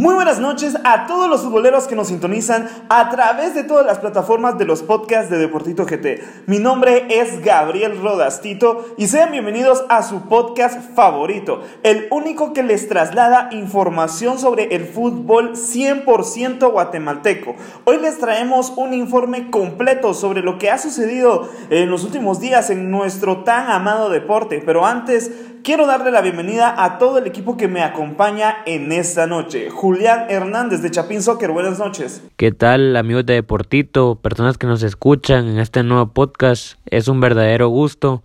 Muy buenas noches a todos los futboleros que nos sintonizan a través de todas las plataformas de los podcasts de Deportito GT. Mi nombre es Gabriel Rodastito y sean bienvenidos a su podcast favorito, el único que les traslada información sobre el fútbol 100% guatemalteco. Hoy les traemos un informe completo sobre lo que ha sucedido en los últimos días en nuestro tan amado deporte, pero antes quiero darle la bienvenida a todo el equipo que me acompaña en esta noche. Julián Hernández de Chapín Soccer, buenas noches. ¿Qué tal amigos de Deportito, personas que nos escuchan en este nuevo podcast? Es un verdadero gusto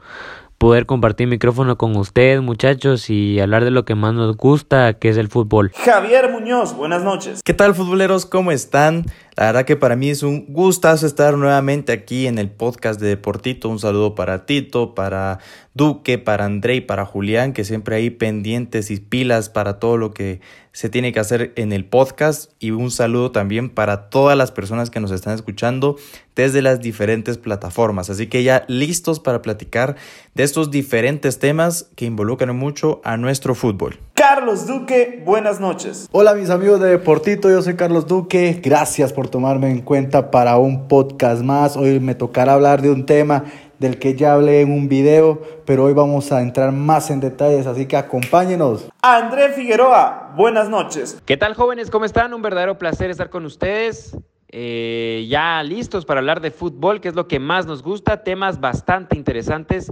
poder compartir micrófono con ustedes muchachos y hablar de lo que más nos gusta, que es el fútbol. Javier Muñoz, buenas noches. ¿Qué tal futboleros? ¿Cómo están? La verdad que para mí es un gustazo estar nuevamente aquí en el podcast de Deportito. Un saludo para Tito, para Duque, para André y para Julián, que siempre hay pendientes y pilas para todo lo que se tiene que hacer en el podcast. Y un saludo también para todas las personas que nos están escuchando desde las diferentes plataformas. Así que ya listos para platicar de estos diferentes temas que involucran mucho a nuestro fútbol. Carlos Duque, buenas noches. Hola mis amigos de Deportito, yo soy Carlos Duque. Gracias por tomarme en cuenta para un podcast más. Hoy me tocará hablar de un tema del que ya hablé en un video, pero hoy vamos a entrar más en detalles, así que acompáñenos. André Figueroa, buenas noches. ¿Qué tal jóvenes? ¿Cómo están? Un verdadero placer estar con ustedes. Eh, ya listos para hablar de fútbol, que es lo que más nos gusta, temas bastante interesantes,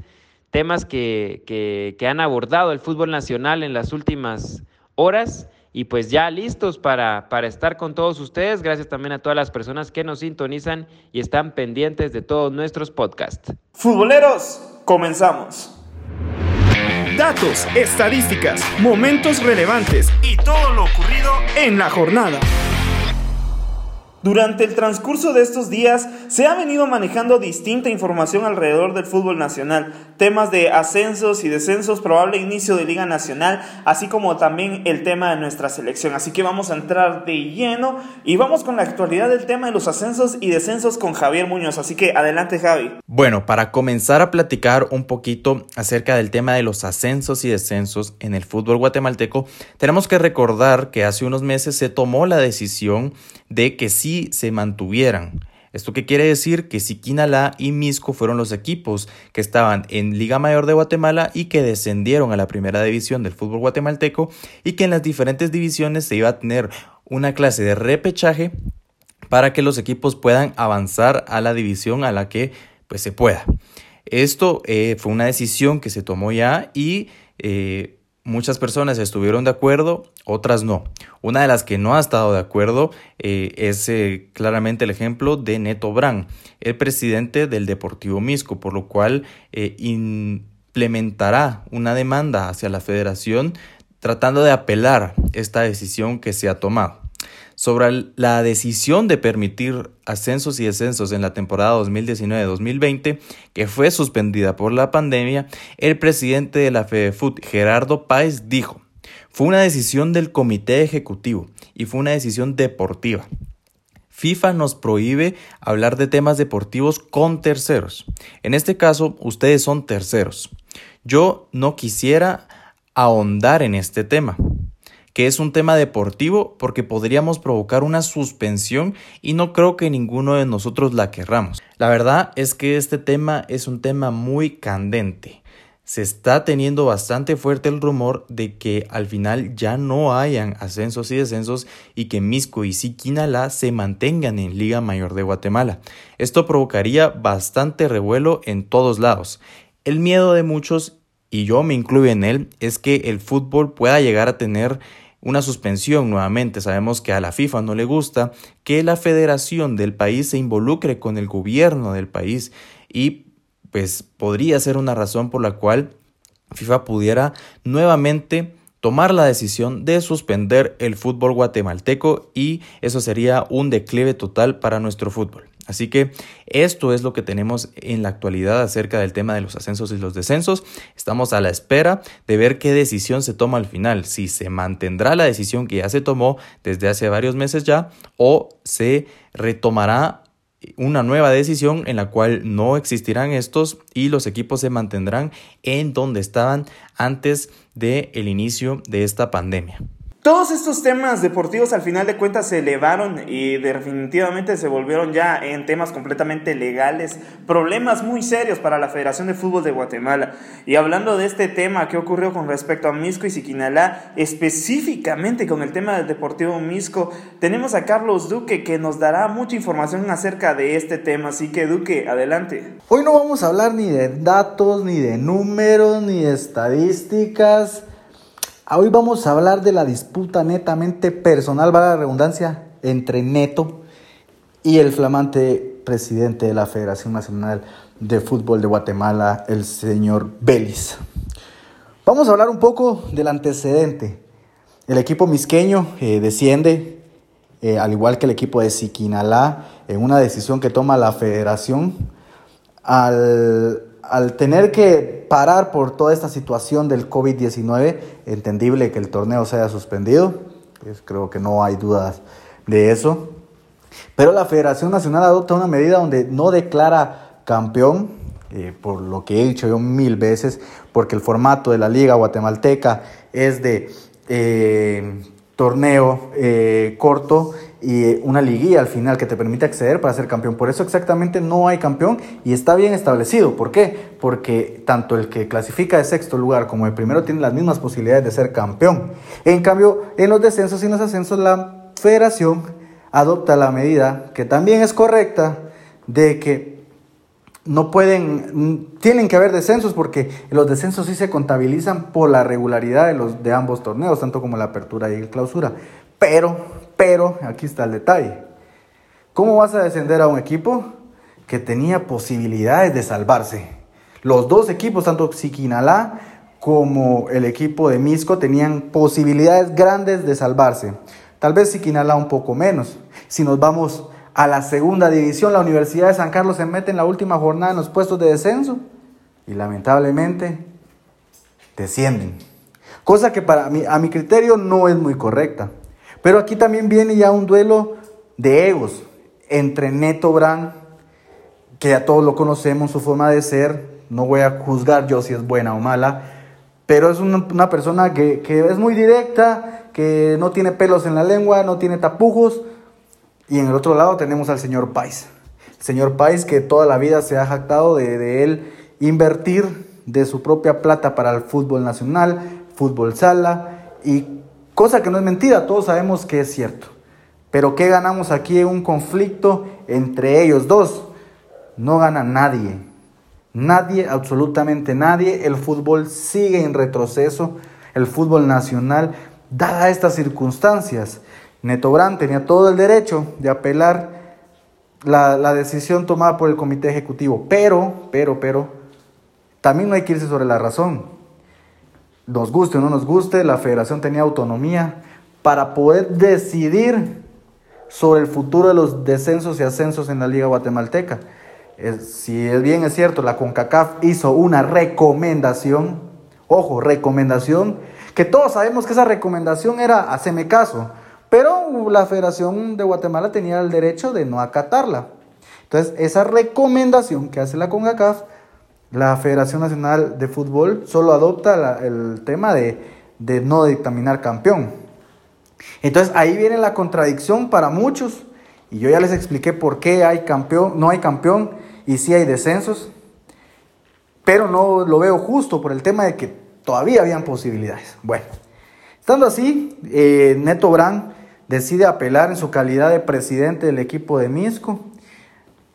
temas que, que, que han abordado el fútbol nacional en las últimas horas y pues ya listos para, para estar con todos ustedes. Gracias también a todas las personas que nos sintonizan y están pendientes de todos nuestros podcasts. Futboleros, comenzamos. Datos, estadísticas, momentos relevantes y todo lo ocurrido en la jornada. Durante el transcurso de estos días se ha venido manejando distinta información alrededor del fútbol nacional, temas de ascensos y descensos, probable inicio de Liga Nacional, así como también el tema de nuestra selección. Así que vamos a entrar de lleno y vamos con la actualidad del tema de los ascensos y descensos con Javier Muñoz. Así que adelante Javi. Bueno, para comenzar a platicar un poquito acerca del tema de los ascensos y descensos en el fútbol guatemalteco, tenemos que recordar que hace unos meses se tomó la decisión de que sí se mantuvieran. ¿Esto qué quiere decir? Que Siquinalá y Misco fueron los equipos que estaban en Liga Mayor de Guatemala y que descendieron a la primera división del fútbol guatemalteco y que en las diferentes divisiones se iba a tener una clase de repechaje para que los equipos puedan avanzar a la división a la que pues se pueda. Esto eh, fue una decisión que se tomó ya y eh, Muchas personas estuvieron de acuerdo, otras no. Una de las que no ha estado de acuerdo eh, es eh, claramente el ejemplo de Neto Brand, el presidente del Deportivo Misco, por lo cual eh, implementará una demanda hacia la federación tratando de apelar esta decisión que se ha tomado. Sobre la decisión de permitir ascensos y descensos en la temporada 2019-2020, que fue suspendida por la pandemia, el presidente de la FEDEFUT, Gerardo Páez, dijo, fue una decisión del comité ejecutivo y fue una decisión deportiva. FIFA nos prohíbe hablar de temas deportivos con terceros. En este caso, ustedes son terceros. Yo no quisiera ahondar en este tema que es un tema deportivo porque podríamos provocar una suspensión y no creo que ninguno de nosotros la querramos. La verdad es que este tema es un tema muy candente. Se está teniendo bastante fuerte el rumor de que al final ya no hayan ascensos y descensos y que Misco y Siquinalá se mantengan en Liga Mayor de Guatemala. Esto provocaría bastante revuelo en todos lados. El miedo de muchos, y yo me incluyo en él, es que el fútbol pueda llegar a tener una suspensión nuevamente. Sabemos que a la FIFA no le gusta que la federación del país se involucre con el gobierno del país y pues podría ser una razón por la cual FIFA pudiera nuevamente tomar la decisión de suspender el fútbol guatemalteco y eso sería un declive total para nuestro fútbol. Así que esto es lo que tenemos en la actualidad acerca del tema de los ascensos y los descensos. Estamos a la espera de ver qué decisión se toma al final, si se mantendrá la decisión que ya se tomó desde hace varios meses ya o se retomará una nueva decisión en la cual no existirán estos y los equipos se mantendrán en donde estaban antes del el inicio de esta pandemia. Todos estos temas deportivos al final de cuentas se elevaron y definitivamente se volvieron ya en temas completamente legales, problemas muy serios para la Federación de Fútbol de Guatemala. Y hablando de este tema que ocurrió con respecto a Misco y Siquinalá, específicamente con el tema del Deportivo Misco, tenemos a Carlos Duque que nos dará mucha información acerca de este tema. Así que Duque, adelante. Hoy no vamos a hablar ni de datos, ni de números, ni de estadísticas Hoy vamos a hablar de la disputa netamente personal, va la redundancia, entre Neto y el flamante presidente de la Federación Nacional de Fútbol de Guatemala, el señor Vélez. Vamos a hablar un poco del antecedente. El equipo misqueño eh, desciende, eh, al igual que el equipo de Siquinalá, en una decisión que toma la federación al al tener que parar por toda esta situación del COVID-19, entendible que el torneo se haya suspendido, pues creo que no hay dudas de eso. Pero la Federación Nacional adopta una medida donde no declara campeón, eh, por lo que he dicho yo mil veces, porque el formato de la Liga Guatemalteca es de eh, torneo eh, corto y una liguilla al final que te permite acceder para ser campeón. Por eso exactamente no hay campeón y está bien establecido. ¿Por qué? Porque tanto el que clasifica de sexto lugar como el primero tiene las mismas posibilidades de ser campeón. En cambio, en los descensos y en los ascensos la federación adopta la medida que también es correcta de que no pueden, tienen que haber descensos porque los descensos sí se contabilizan por la regularidad de, los, de ambos torneos, tanto como la apertura y la clausura. Pero pero aquí está el detalle. ¿Cómo vas a descender a un equipo que tenía posibilidades de salvarse? Los dos equipos, tanto Siquinalá como el equipo de Misco, tenían posibilidades grandes de salvarse. Tal vez Siquinalá un poco menos. Si nos vamos a la segunda división, la Universidad de San Carlos se mete en la última jornada en los puestos de descenso y lamentablemente descienden. Cosa que para mí, a mi criterio no es muy correcta. Pero aquí también viene ya un duelo de egos entre Neto Brand, que ya todos lo conocemos, su forma de ser, no voy a juzgar yo si es buena o mala, pero es una, persona que, es muy directa, que no tiene pelos en la lengua, no tiene tapujos, y en el otro lado tenemos al señor Pais. El señor Pais que toda la vida se ha jactado de, de él invertir de su propia plata para el fútbol nacional, fútbol sala, y Cosa que no es mentira, todos sabemos que es cierto. Pero ¿qué ganamos aquí en un conflicto entre ellos dos? No gana nadie. Nadie, absolutamente nadie. El fútbol sigue en retroceso. El fútbol nacional, dadas estas circunstancias. Neto Brand tenía todo el derecho de apelar la, la, decisión tomada por el comité ejecutivo. Pero, pero, pero, también no hay que irse sobre la razón nos guste o no nos guste, la federación tenía autonomía para poder decidir sobre el futuro de los descensos y ascensos en la liga guatemalteca. si es bien es cierto, la CONCACAF hizo una recomendación, ojo, recomendación, que todos sabemos que esa recomendación era haceme caso, pero la Federación de Guatemala tenía el derecho de no acatarla. Entonces, esa recomendación que hace la CONCACAF la Federación Nacional de Fútbol solo adopta el tema de, no dictaminar campeón. Entonces ahí viene la contradicción para muchos. Y yo ya les expliqué por qué hay campeón, no hay campeón y sí hay descensos. Pero no lo veo justo por el tema de que todavía habían posibilidades. Bueno, estando así, eh, Neto Brand decide apelar en su calidad de presidente del equipo de Misco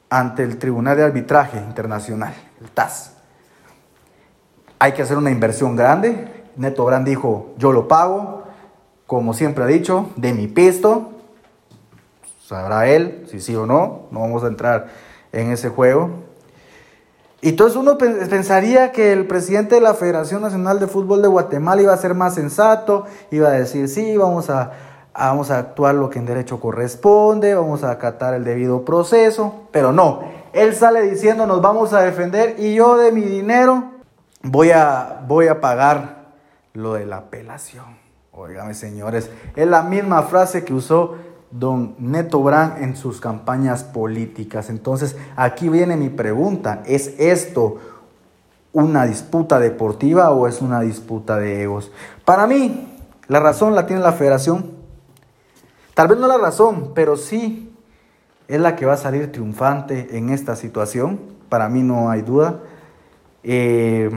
ante el Tribunal de Arbitraje Internacional, el TAS. Hay que hacer una inversión grande. Neto Brand dijo, yo lo pago, como siempre ha dicho, de mi pisto. Sabrá él si sí o no, no vamos a entrar en ese juego. Y entonces uno pensaría que el presidente de la Federación Nacional de Fútbol de Guatemala iba a ser más sensato, iba a decir, sí, vamos a, vamos a actuar lo que en derecho corresponde, vamos a acatar el debido proceso, pero no, él sale diciendo nos vamos a defender y yo de mi dinero voy a, voy a pagar lo de la apelación. Óigame señores, es la misma frase que usó don Neto Brand en sus campañas políticas. Entonces, aquí viene mi pregunta, ¿es esto una disputa deportiva o es una disputa de egos? Para mí, la razón la tiene la federación. Tal vez no la razón, pero sí es la que va a salir triunfante en esta situación. Para mí no hay duda. Eh,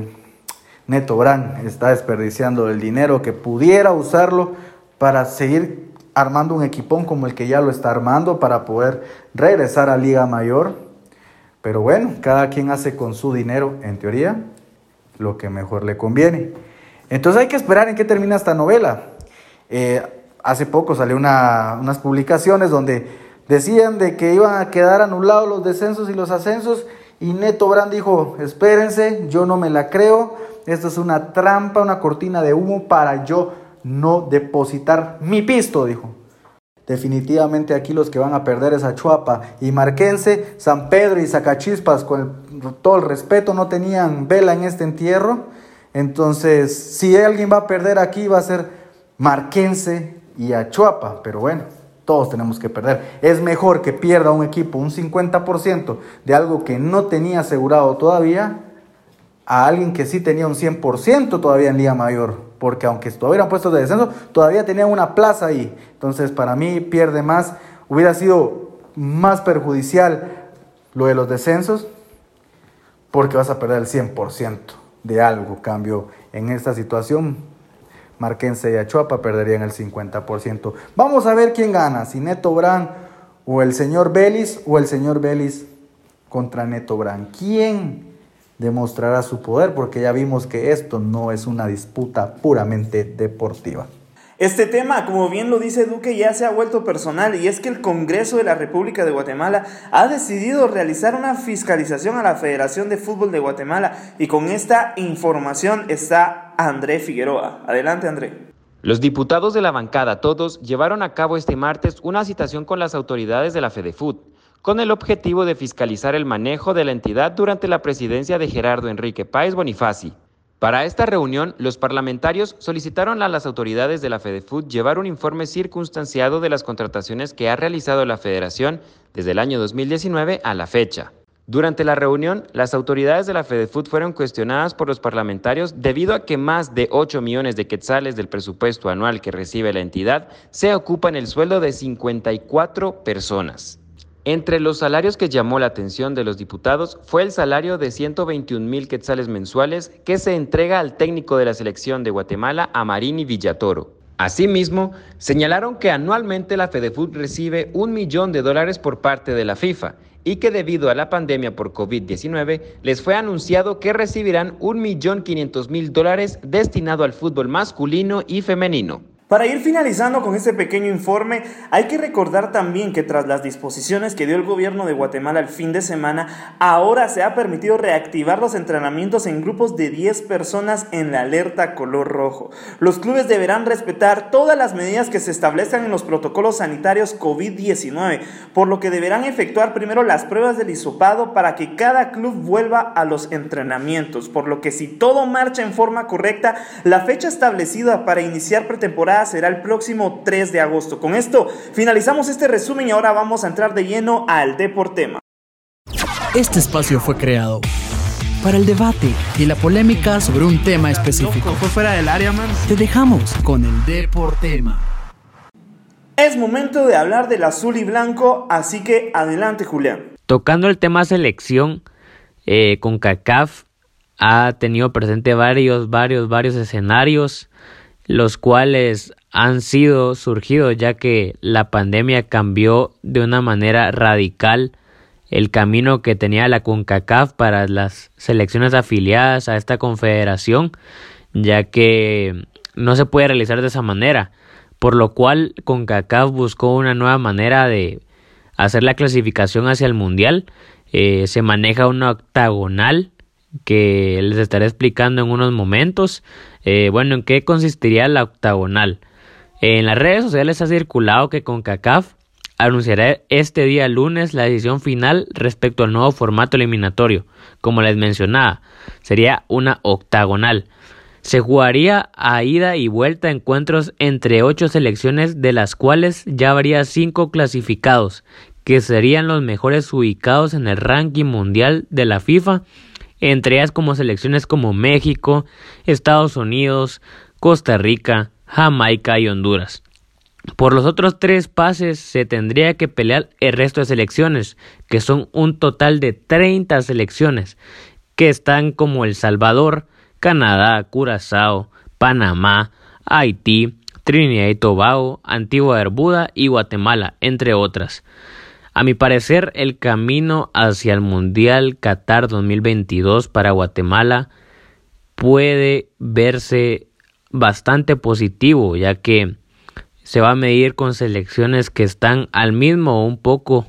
Neto Brand está desperdiciando el dinero que pudiera usarlo para seguir armando un equipón como el que ya lo está armando para poder regresar a Liga Mayor. Pero bueno, cada quien hace con su dinero, en teoría, lo que mejor le conviene. Entonces hay que esperar en qué termina esta novela. Eh, hace poco salió unas publicaciones donde decían de que iban a quedar anulados los descensos y los ascensos y Neto Brand dijo, espérense, yo no me la creo, esto es una trampa, una cortina de humo para yo no depositar mi pisto, dijo. Definitivamente aquí los que van a perder es Chuapa y Marquense, San Pedro y Zacachispas, con todo el respeto, no tenían vela en este entierro. Entonces, si alguien va a perder aquí, va a ser Marquense y Achuapa. Pero bueno, todos tenemos que perder. Es mejor que pierda un equipo un 50% de algo que no tenía asegurado todavía a alguien que sí tenía un 100% todavía en Liga Mayor porque aunque estuvieran puestos de descenso, todavía tenían una plaza ahí. Entonces, para mí pierde más, hubiera sido más perjudicial lo de los descensos, porque vas a perder el 100% de algo. Cambio, en esta situación, Marquense y Achuapa perderían el 50%. Vamos a ver quién gana, si Neto Brand o el señor Vélez o el señor Vélez contra Neto Brand. ¿Quién demostrará su poder, porque ya vimos que esto no es una disputa puramente deportiva. Este tema, como bien lo dice Duque, ya se ha vuelto personal y es que el Congreso de la República de Guatemala ha decidido realizar una fiscalización a la Federación de Fútbol de Guatemala y con esta información está André Figueroa. Adelante André. Los diputados de la bancada, todos, llevaron a cabo este martes una citación con las autoridades de la FEDEFUT con el objetivo de fiscalizar el manejo de la entidad durante la presidencia de Gerardo Enrique Páez Bonifaci. Para esta reunión, los parlamentarios solicitaron a las autoridades de la FEDEFUT llevar un informe circunstanciado de las contrataciones que ha realizado la Federación desde el año 2019 a la fecha. Durante la reunión, las autoridades de la FEDEFUT fueron cuestionadas por los parlamentarios debido a que más de 8 millones de quetzales del presupuesto anual que recibe la entidad se ocupan el sueldo de 54 personas. Entre los salarios que llamó la atención de los diputados fue el salario de 121 mil quetzales mensuales que se entrega al técnico de la selección de Guatemala, Amarini Villatoro. Asimismo, señalaron que anualmente la FedeFoot recibe un millón de dólares por parte de la FIFA y que debido a la pandemia por COVID-19 les fue anunciado que recibirán un millón quinientos mil dólares destinado al fútbol masculino y femenino. Para ir finalizando con este pequeño informe, hay que recordar también que tras las disposiciones que dio el gobierno de Guatemala el fin de semana, ahora se ha permitido reactivar los entrenamientos en grupos de 10 personas en la alerta color rojo. Los clubes deberán respetar todas las medidas que se establezcan en los protocolos sanitarios COVID-19, por lo que deberán efectuar primero las pruebas del hisopado para que cada club vuelva a los entrenamientos, por lo que si todo marcha en forma correcta, la fecha establecida para iniciar pretemporada será el próximo 3 de agosto. Con esto finalizamos este resumen y ahora vamos a entrar de lleno al Deportema. Este espacio fue creado para el debate y la polémica sobre un tema específico. Fue fuera del área, man. Te dejamos con el Deportema. Es momento de hablar del azul y blanco, así que adelante, Julián. Tocando el tema selección, eh, con CACAF ha tenido presente varios, varios, varios escenarios los cuales han sido surgidos ya que la pandemia cambió de una manera radical el camino que tenía la CONCACAF para las selecciones afiliadas a esta confederación, ya que no se puede realizar de esa manera, por lo cual CONCACAF buscó una nueva manera de hacer la clasificación hacia el Mundial. Eh, se maneja una octagonal que les estaré explicando en unos momentos. Eh, bueno, ¿en qué consistiría la octagonal? En las redes sociales ha circulado que CONCACAF anunciará este día lunes la decisión final respecto al nuevo formato eliminatorio. Como les mencionaba, sería una octagonal. Se jugaría a ida y vuelta encuentros entre ocho selecciones, de las cuales ya habría cinco clasificados, que serían los mejores ubicados en el ranking mundial de la FIFA, entre ellas como selecciones como México, Estados Unidos, Costa Rica, Jamaica y Honduras. Por los otros tres pases se tendría que pelear el resto de selecciones, que son un total de 30 selecciones, que están como El Salvador, Canadá, Curazao, Panamá, Haití, Trinidad y Tobago, Antigua Barbuda y Guatemala, entre otras. A mi parecer, el camino hacia el Mundial Qatar 2022 para Guatemala puede verse bastante positivo, ya que se va a medir con selecciones que están al mismo o un poco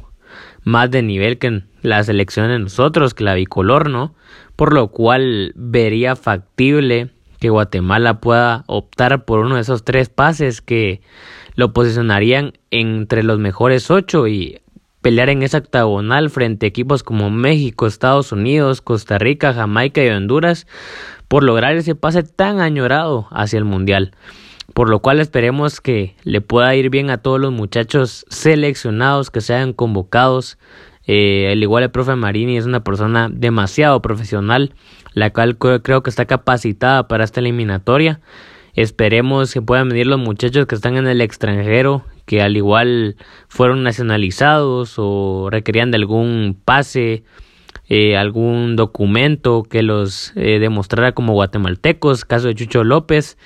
más de nivel que la selección de nosotros, que la bicolor, ¿no? por lo cual vería factible que Guatemala pueda optar por uno de esos tres pases que lo posicionarían entre los mejores ocho y pelear en esa octagonal frente a equipos como México, Estados Unidos, Costa Rica, Jamaica y Honduras por lograr ese pase tan añorado hacia el Mundial. Por lo cual esperemos que le pueda ir bien a todos los muchachos seleccionados que sean convocados eh, al igual el profe Marini es una persona demasiado profesional, la cual creo que está capacitada para esta eliminatoria. Esperemos que puedan venir los muchachos que están en el extranjero, que al igual fueron nacionalizados o requerían de algún pase, eh, algún documento que los eh, demostrara como guatemaltecos, caso de Chucho López.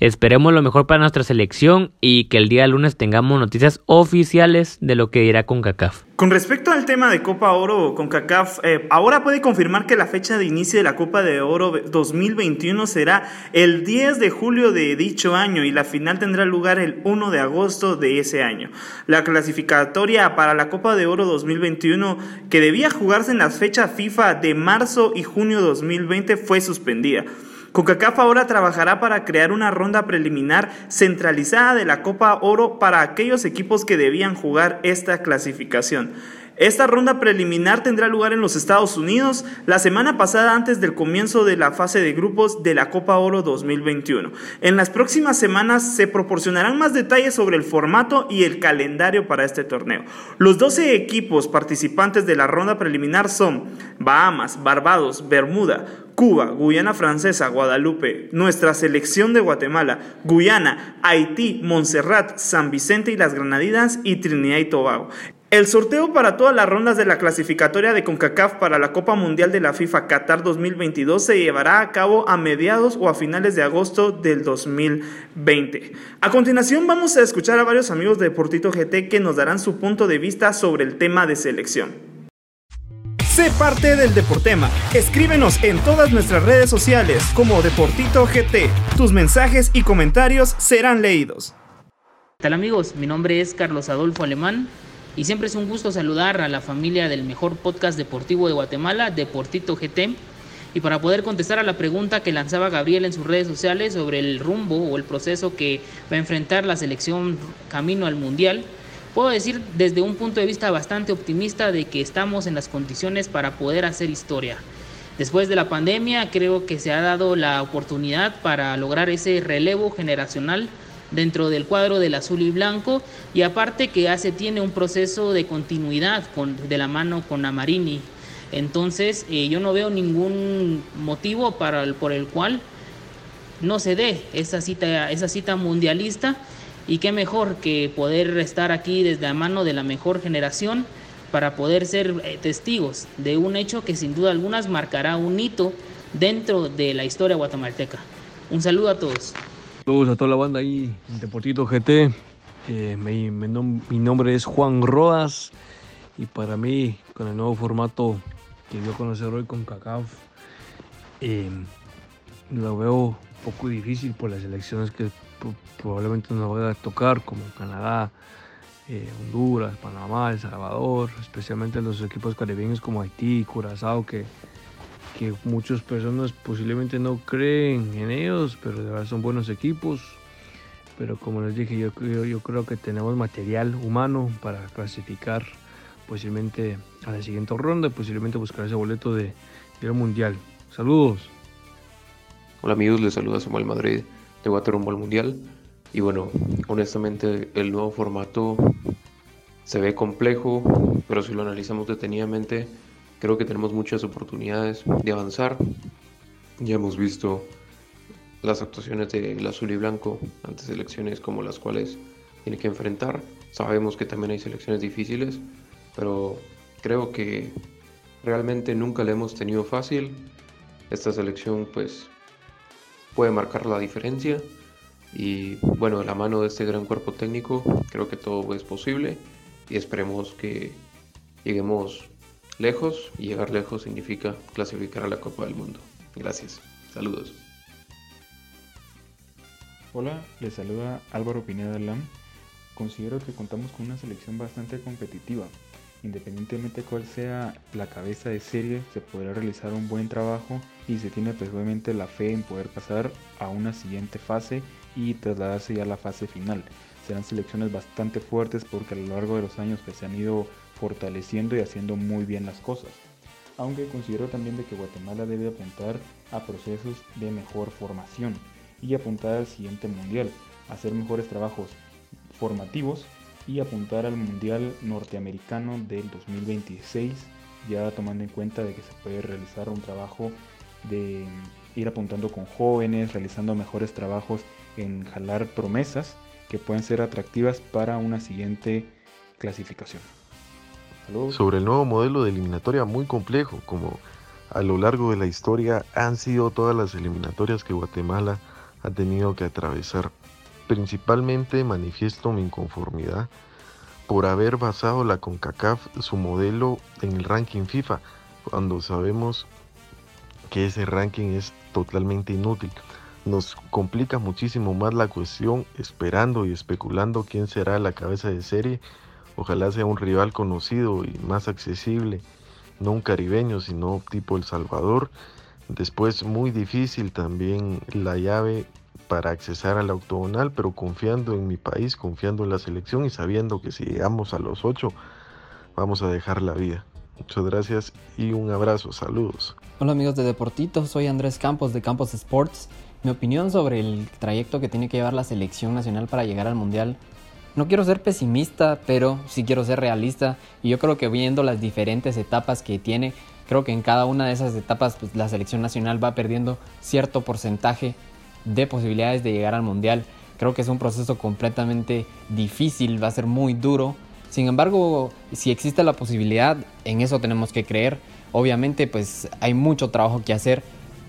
Esperemos lo mejor para nuestra selección y que el día lunes tengamos noticias oficiales de lo que dirá CONCACAF. Con respecto al tema de Copa Oro CONCACAF, eh, ahora puede confirmar que la fecha de inicio de la Copa de Oro 2021 será el 10 de julio de dicho año y la final tendrá lugar el 1 de agosto de ese año. La clasificatoria para la Copa de Oro 2021, que debía jugarse en las fechas FIFA de marzo y junio 2020, fue suspendida. CONCACAF ahora trabajará para crear una ronda preliminar centralizada de la Copa Oro para aquellos equipos que debían jugar esta clasificación. Esta ronda preliminar tendrá lugar en los Estados Unidos la semana pasada antes del comienzo de la fase de grupos de la Copa Oro 2021. En las próximas semanas se proporcionarán más detalles sobre el formato y el calendario para este torneo. Los 12 equipos participantes de la ronda preliminar son Bahamas, Barbados, Bermuda, Cuba, Guyana Francesa, Guadalupe, nuestra selección de Guatemala, Guyana, Haití, Montserrat, San Vicente y las Granadinas y Trinidad y Tobago. El sorteo para todas las rondas de la clasificatoria de CONCACAF para la Copa Mundial de la FIFA Qatar 2022 se llevará a cabo a mediados o a finales de agosto del 2020. A continuación vamos a escuchar a varios amigos de Deportito GT que nos darán su punto de vista sobre el tema de selección. Sé parte del Deportema. Escríbenos en todas nuestras redes sociales como Deportito GT. Tus mensajes y comentarios serán leídos. ¿Qué tal amigos? Mi nombre es Carlos Adolfo Alemán y siempre es un gusto saludar a la familia del mejor podcast deportivo de Guatemala, Deportito GT. Y para poder contestar a la pregunta que lanzaba Gabriel en sus redes sociales sobre el rumbo o el proceso que va a enfrentar la selección camino al Mundial, puedo decir desde un punto de vista bastante optimista de que estamos en las condiciones para poder hacer historia. Después de la pandemia creo que se ha dado la oportunidad para lograr ese relevo generacional dentro del cuadro del azul y blanco y aparte que hace tiene un proceso de continuidad con, de la mano con Amarini. Entonces eh, yo no veo ningún motivo para por el cual no se dé esa cita, esa cita mundialista y qué mejor que poder estar aquí desde la mano de la mejor generación para poder ser eh, testigos de un hecho que sin duda algunas marcará un hito dentro de la historia guatemalteca. Un saludo a todos. Saludos a toda la banda ahí Deportito GT. Mi, nombre es Juan Rodas y para mí con el nuevo formato que dio a conocer hoy con CACAF eh, lo veo un poco difícil por las elecciones que probablemente nos va a tocar, como Canadá, eh, Honduras, Panamá, El Salvador, especialmente los equipos caribeños como Haití, Curazao, que, que muchas personas posiblemente no creen en ellos, pero de verdad son buenos equipos. Pero como les dije, yo, yo, yo creo que tenemos material humano para clasificar posiblemente a la siguiente ronda y posiblemente buscar ese boleto de, de mundial. Saludos. Hola amigos, les saluda Samuel Madrid de Waterloo Mundial. Y bueno, honestamente el nuevo formato se ve complejo, pero si lo analizamos detenidamente, creo que tenemos muchas oportunidades de avanzar. Ya hemos visto las actuaciones del azul y blanco ante selecciones como las cuales tiene que enfrentar. Sabemos que también hay selecciones difíciles, pero creo que realmente nunca le hemos tenido fácil. Esta selección pues puede marcar la diferencia y bueno, de la mano de este gran cuerpo técnico creo que todo es posible y esperemos que lleguemos lejos y llegar lejos significa clasificar a la Copa del Mundo. Gracias. Saludos. Hola, les saluda Álvaro Pineda Lam. Considero que contamos con una selección bastante competitiva. Independientemente cuál sea la cabeza de serie, se podrá realizar un buen trabajo y se tiene pues obviamente la fe en poder pasar a una siguiente fase y trasladarse ya a la fase final. Serán selecciones bastante fuertes porque a lo largo de los años pues, se han ido fortaleciendo y haciendo muy bien las cosas. Aunque considero también de que Guatemala debe apuntar a procesos de mejor formación y apuntar al siguiente mundial, hacer mejores trabajos formativos y apuntar al mundial norteamericano del 2026, ya tomando en cuenta de que se puede realizar un trabajo de ir apuntando con jóvenes, realizando mejores trabajos en jalar promesas que pueden ser atractivas para una siguiente clasificación. Sobre el nuevo modelo de eliminatoria muy complejo, como a lo largo de la historia han sido todas las eliminatorias que Guatemala ha tenido que atravesar. Principalmente manifiesto mi inconformidad por haber basado la CONCACAF su modelo en el ranking FIFA, cuando sabemos que ese ranking es totalmente inútil. Nos complica muchísimo más la cuestión esperando y especulando quién será la cabeza de serie. Ojalá sea un rival conocido y más accesible, no un caribeño, sino tipo El Salvador. Después muy difícil también la llave para accesar al octogonal, pero confiando en mi país, confiando en la selección y sabiendo que si llegamos a los ocho, vamos a dejar la vida. Muchas gracias y un abrazo, saludos. Hola amigos de Deportito, soy Andrés Campos de Campos Sports. Mi opinión sobre el trayecto que tiene que llevar la selección nacional para llegar al Mundial. No quiero ser pesimista, pero sí quiero ser realista y yo creo que viendo las diferentes etapas que tiene, creo que en cada una de esas etapas pues, la selección nacional va perdiendo cierto porcentaje de posibilidades de llegar al mundial. Creo que es un proceso completamente difícil, va a ser muy duro. Sin embargo, si existe la posibilidad, en eso tenemos que creer. Obviamente, pues hay mucho trabajo que hacer.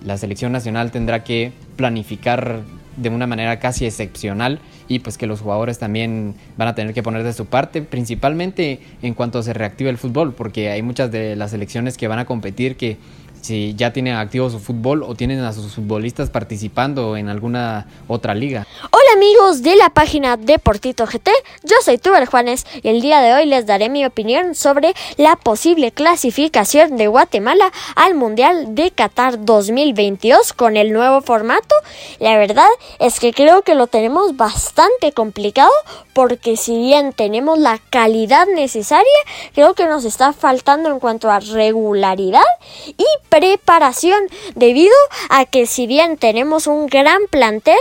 La selección nacional tendrá que planificar de una manera casi excepcional y pues que los jugadores también van a tener que poner de su parte, principalmente en cuanto se reactive el fútbol, porque hay muchas de las selecciones que van a competir que si ya tienen activo su fútbol o tienen a sus futbolistas participando en alguna otra liga. Hola amigos de la página Deportito GT, yo soy Tuber Juanes y el día de hoy les daré mi opinión sobre la posible clasificación de Guatemala al Mundial de Qatar 2022 con el nuevo formato. La verdad es que creo que lo tenemos bastante complicado porque si bien tenemos la calidad necesaria, creo que nos está faltando en cuanto a regularidad y preparación debido a que si bien tenemos un gran plantel,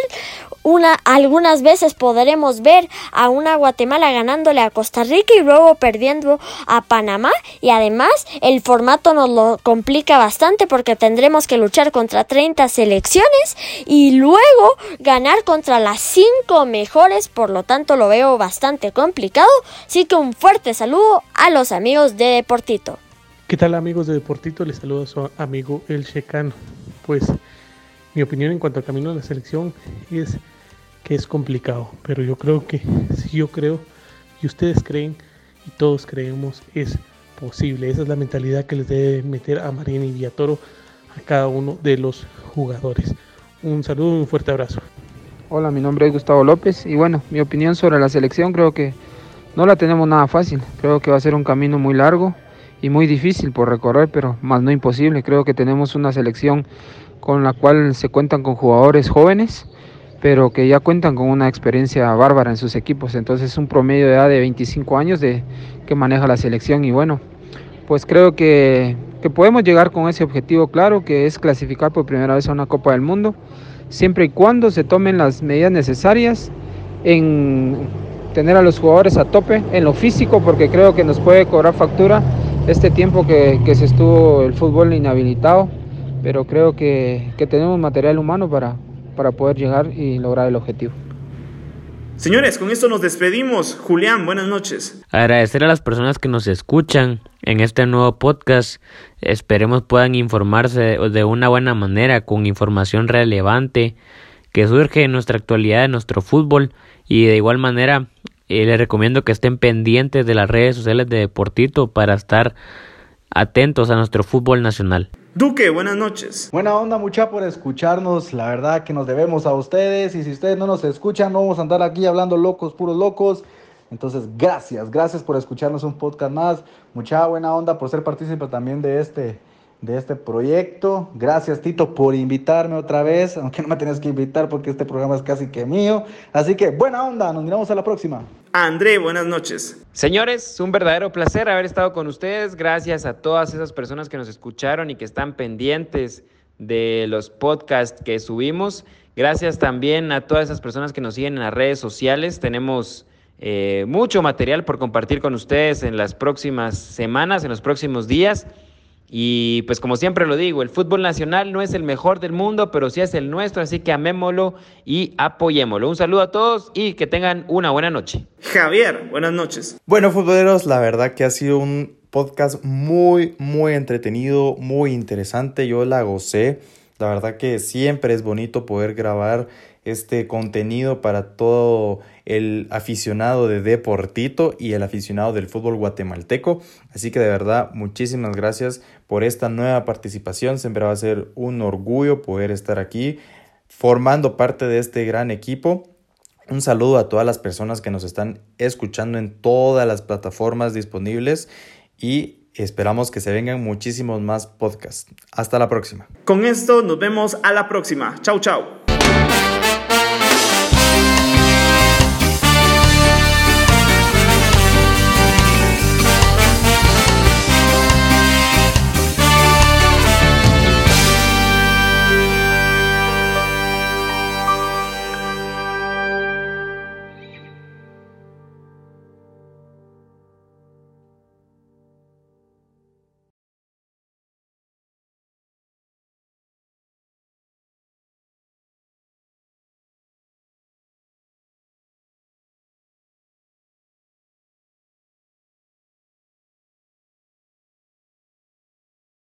una, algunas veces podremos ver a una Guatemala ganándole a Costa Rica y luego perdiendo a Panamá. Y además el formato nos lo complica bastante porque tendremos que luchar contra 30 selecciones y luego ganar contra las 5 mejores, por lo tanto lo veo bastante complicado, así que un fuerte saludo a los amigos de Deportito. ¿Qué tal amigos de Deportito? Les saluda su amigo El Checano. Pues mi opinión en cuanto al camino de la selección es que es complicado, pero yo creo que si yo creo y ustedes creen y todos creemos es posible. Esa es la mentalidad que les debe meter a Marina y Villatoro a cada uno de los jugadores. Un saludo y un fuerte abrazo. Hola, mi nombre es Gustavo López y bueno, mi opinión sobre la selección creo que no la tenemos nada fácil. Creo que va a ser un camino muy largo y muy difícil por recorrer, pero más no imposible. Creo que tenemos una selección con la cual se cuentan con jugadores jóvenes, pero que ya cuentan con una experiencia bárbara en sus equipos. Entonces es un promedio de edad de 25 años de que maneja la selección y bueno, pues creo que, que podemos llegar con ese objetivo claro, que es clasificar por primera vez a una Copa del Mundo, siempre y cuando se tomen las medidas necesarias en tener a los jugadores a tope en lo físico, porque creo que nos puede cobrar factura este tiempo que, que se estuvo el fútbol inhabilitado, pero creo que, que tenemos material humano para, para poder llegar y lograr el objetivo. Señores, con esto nos despedimos. Julián, buenas noches. Agradecer a las personas que nos escuchan en este nuevo podcast. Esperemos puedan informarse de una buena manera, con información relevante que surge en nuestra actualidad, en nuestro fútbol. Y de igual manera, eh, les recomiendo que estén pendientes de las redes sociales de Deportito para estar atentos a nuestro fútbol nacional. Duque, buenas noches. Buena onda mucha por escucharnos, la verdad que nos debemos a ustedes y si ustedes no nos escuchan no vamos a andar aquí hablando locos, puros locos. Entonces, gracias, gracias por escucharnos un podcast más. Mucha buena onda por ser partícipe también de este, de este proyecto. Gracias, Tito, por invitarme otra vez, aunque no me tenías que invitar porque este programa es casi que mío. Así que, buena onda, nos miramos a la próxima. André, buenas noches. Señores, un verdadero placer haber estado con ustedes. Gracias a todas esas personas que nos escucharon y que están pendientes de los podcasts que subimos. Gracias también a todas esas personas que nos siguen en las redes sociales. Tenemos eh, mucho material por compartir con ustedes en las próximas semanas, en los próximos días. Y pues como siempre lo digo, el fútbol nacional no es el mejor del mundo, pero sí es el nuestro, así que amémoslo y apoyémoslo. Un saludo a todos y que tengan una buena noche. Javier, buenas noches. Bueno, futboleros, la verdad que ha sido un podcast muy, muy entretenido, muy interesante. Yo la gocé. La verdad que siempre es bonito poder grabar este contenido para todo el aficionado de Deportito y el aficionado del fútbol guatemalteco. Así que de verdad, muchísimas gracias por esta nueva participación. Siempre va a ser un orgullo poder estar aquí formando parte de este gran equipo. Un saludo a todas las personas que nos están escuchando en todas las plataformas disponibles y esperamos que se vengan muchísimos más podcasts. Hasta la próxima. Con esto nos vemos a la próxima. Chau, chau.